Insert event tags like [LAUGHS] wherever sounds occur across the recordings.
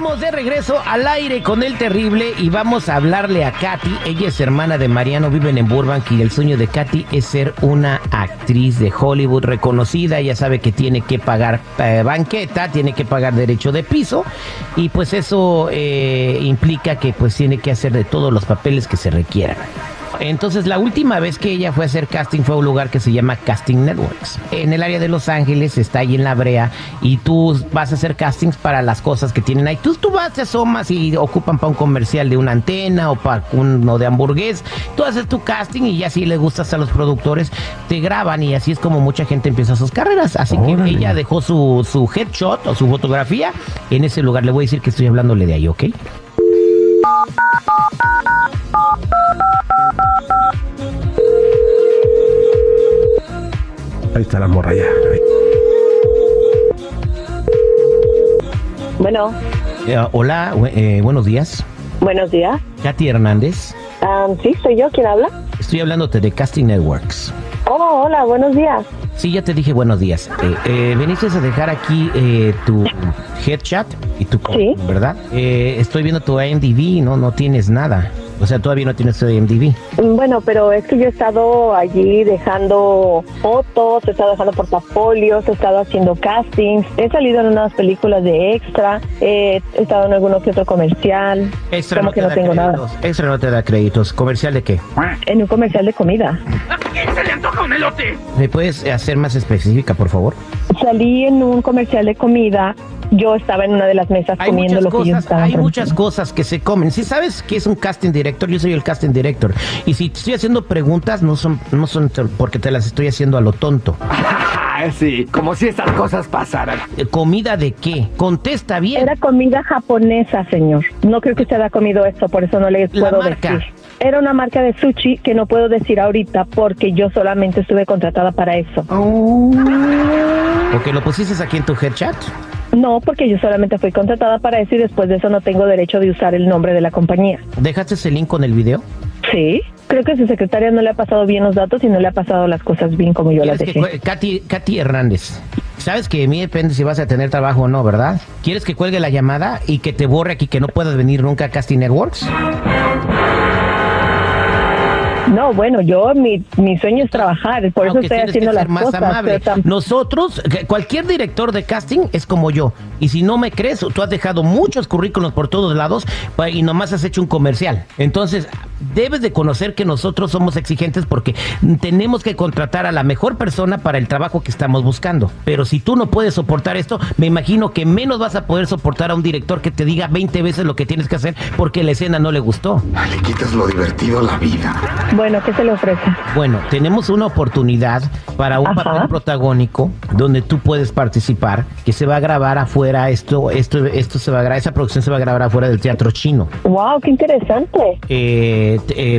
Estamos de regreso al aire con el terrible y vamos a hablarle a Katy. Ella es hermana de Mariano, viven en Burbank y el sueño de Katy es ser una actriz de Hollywood reconocida. Ella sabe que tiene que pagar eh, banqueta, tiene que pagar derecho de piso y pues eso eh, implica que pues tiene que hacer de todos los papeles que se requieran. Entonces, la última vez que ella fue a hacer casting fue a un lugar que se llama Casting Networks. En el área de Los Ángeles, está ahí en la brea, y tú vas a hacer castings para las cosas que tienen ahí. Tú, tú vas, te asomas y ocupan para un comercial de una antena o para uno de hamburgués. Tú haces tu casting y ya si le gustas a los productores, te graban y así es como mucha gente empieza sus carreras. Así que ella dejó su, su headshot o su fotografía en ese lugar. Le voy a decir que estoy hablándole de ahí, ¿ok? Ahí está la morra ya. Bueno, Eh, hola, eh, buenos días. buenos días. Katy Hernández. Am, sí, soy yo. ¿Quién habla? Estoy hablándote de Casting Networks. Oh, hola, buenos días. Sí, ya te dije buenos días. Eh, eh, veniste a dejar aquí eh, tu headshot y tu Sí. ¿verdad? Eh, estoy viendo tu IMDb, no, no tienes nada. O sea, todavía no tienes tu IMDb. Mm, Bueno, pero es que yo he estado allí dejando fotos, he estado dejando portafolios, he estado haciendo castings, he salido en unas películas de extra, eh, he estado en alguno que otro comercial. Extra Como no que te no da tengo nada. créditos. Extra no te da créditos. ¿Comercial de qué? En un comercial de comida. ¿Me puedes hacer más específica, por favor? Salí en un comercial de comida. Yo estaba en una de las mesas Hay comiendo lo que yo cosas, estaba hay muchas cosas que se comen. Si sabes que es un casting director, yo soy el casting director. Y si te estoy haciendo preguntas, no son, no son porque te las estoy haciendo a lo tonto. [LAUGHS] Sí, como si estas cosas pasaran. Eh, ¿Comida de qué? Contesta bien. Era comida japonesa, señor. No creo que usted haya comido esto, por eso no le La puedo marca. decir. Era una marca de sushi que no puedo decir ahorita porque yo solamente estuve contratada para eso. Porque lo pusiste aquí en tu headshot. No, porque yo solamente fui contratada para eso y después de eso no tengo derecho de usar el nombre de la compañía. ¿Dejaste ese link con el video? Sí. Creo que su secretaria no le ha pasado bien los datos y no le ha pasado las cosas bien como yo las ¿Quieres que dejé. Katy, Katy Hernández. Sabes que de mí depende si vas a tener trabajo o no, ¿verdad? ¿Quieres que cuelgue la llamada y que te borre aquí que no puedas venir nunca a Casting Networks? No, bueno, yo mi, mi sueño es trabajar, por eso estoy haciendo que las ser más cosas. amable. Nosotros, cualquier director de casting es como yo. Y si no me crees, tú has dejado muchos currículos por todos lados y nomás has hecho un comercial. Entonces, debes de conocer que nosotros somos exigentes porque tenemos que contratar a la mejor persona para el trabajo que estamos buscando. Pero si tú no puedes soportar esto, me imagino que menos vas a poder soportar a un director que te diga 20 veces lo que tienes que hacer porque la escena no le gustó. Le quitas lo divertido a la vida. Bueno, ¿qué se le ofrece? Bueno, tenemos una oportunidad para un Ajá. papel protagónico donde tú puedes participar, que se va a grabar afuera, esto, esto, esto se va a grabar, esa producción se va a grabar afuera del Teatro Chino. Wow, qué interesante. Eh, eh,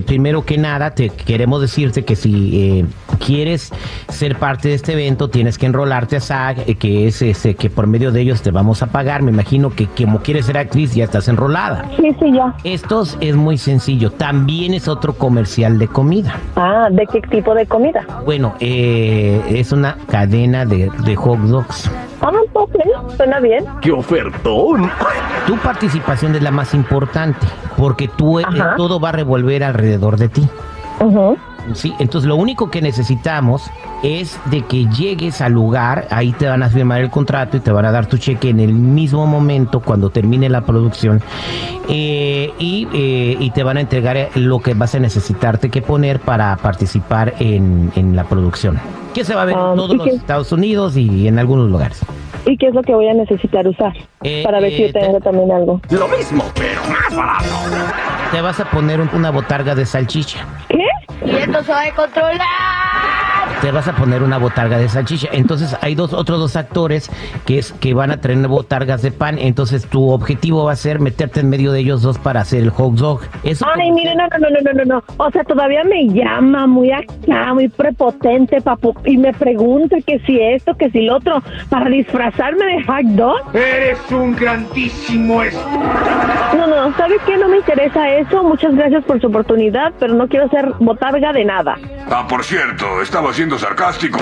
primero que nada, te queremos decirte que si eh, quieres ser parte de este evento, tienes que enrolarte a SAG, eh, que es ese, que por medio de ellos te vamos a pagar. Me imagino que como quieres ser actriz, ya estás enrolada. Sí, sí, ya. Esto es muy sencillo. También es otro comercial de comida. Ah, ¿de qué tipo de comida? Bueno, eh, es una cadena de, de hot dogs. Ah, ok, suena bien. ¡Qué ofertón! [LAUGHS] Tu participación es la más importante porque tú eh, todo va a revolver alrededor de ti. Ujú. Sí, entonces lo único que necesitamos es de que llegues al lugar, ahí te van a firmar el contrato y te van a dar tu cheque en el mismo momento cuando termine la producción eh, y, eh, y te van a entregar lo que vas a necesitarte que poner para participar en, en la producción. Que se va a ver Ah, en todos ¿y los qué? Estados Unidos y en algunos lugares. ¿Y qué es lo que voy a necesitar usar? Eh, Para ver si yo tengo te- también algo. Lo mismo, pero más barato. Te vas a poner un- una botarga de salchicha. ¿Qué? Y esto se va a descontrolar te vas a poner una botarga de salchicha. Entonces hay dos otros dos actores que es que van a tener botargas de pan. Entonces tu objetivo va a ser meterte en medio de ellos dos para hacer el hot dog. Eso Ay, como- mire, no, no, no, no, no, no, no. O sea, todavía me llama muy acá, muy prepotente, papu, y me pregunta que si esto, que si lo otro, para disfrazarme de hot dog. Eres un grandísimo. No, no, ¿sabe qué? No me interesa eso. Muchas gracias por su oportunidad, pero no quiero ser botarga de nada. Ah, por cierto, estaba sarcástico.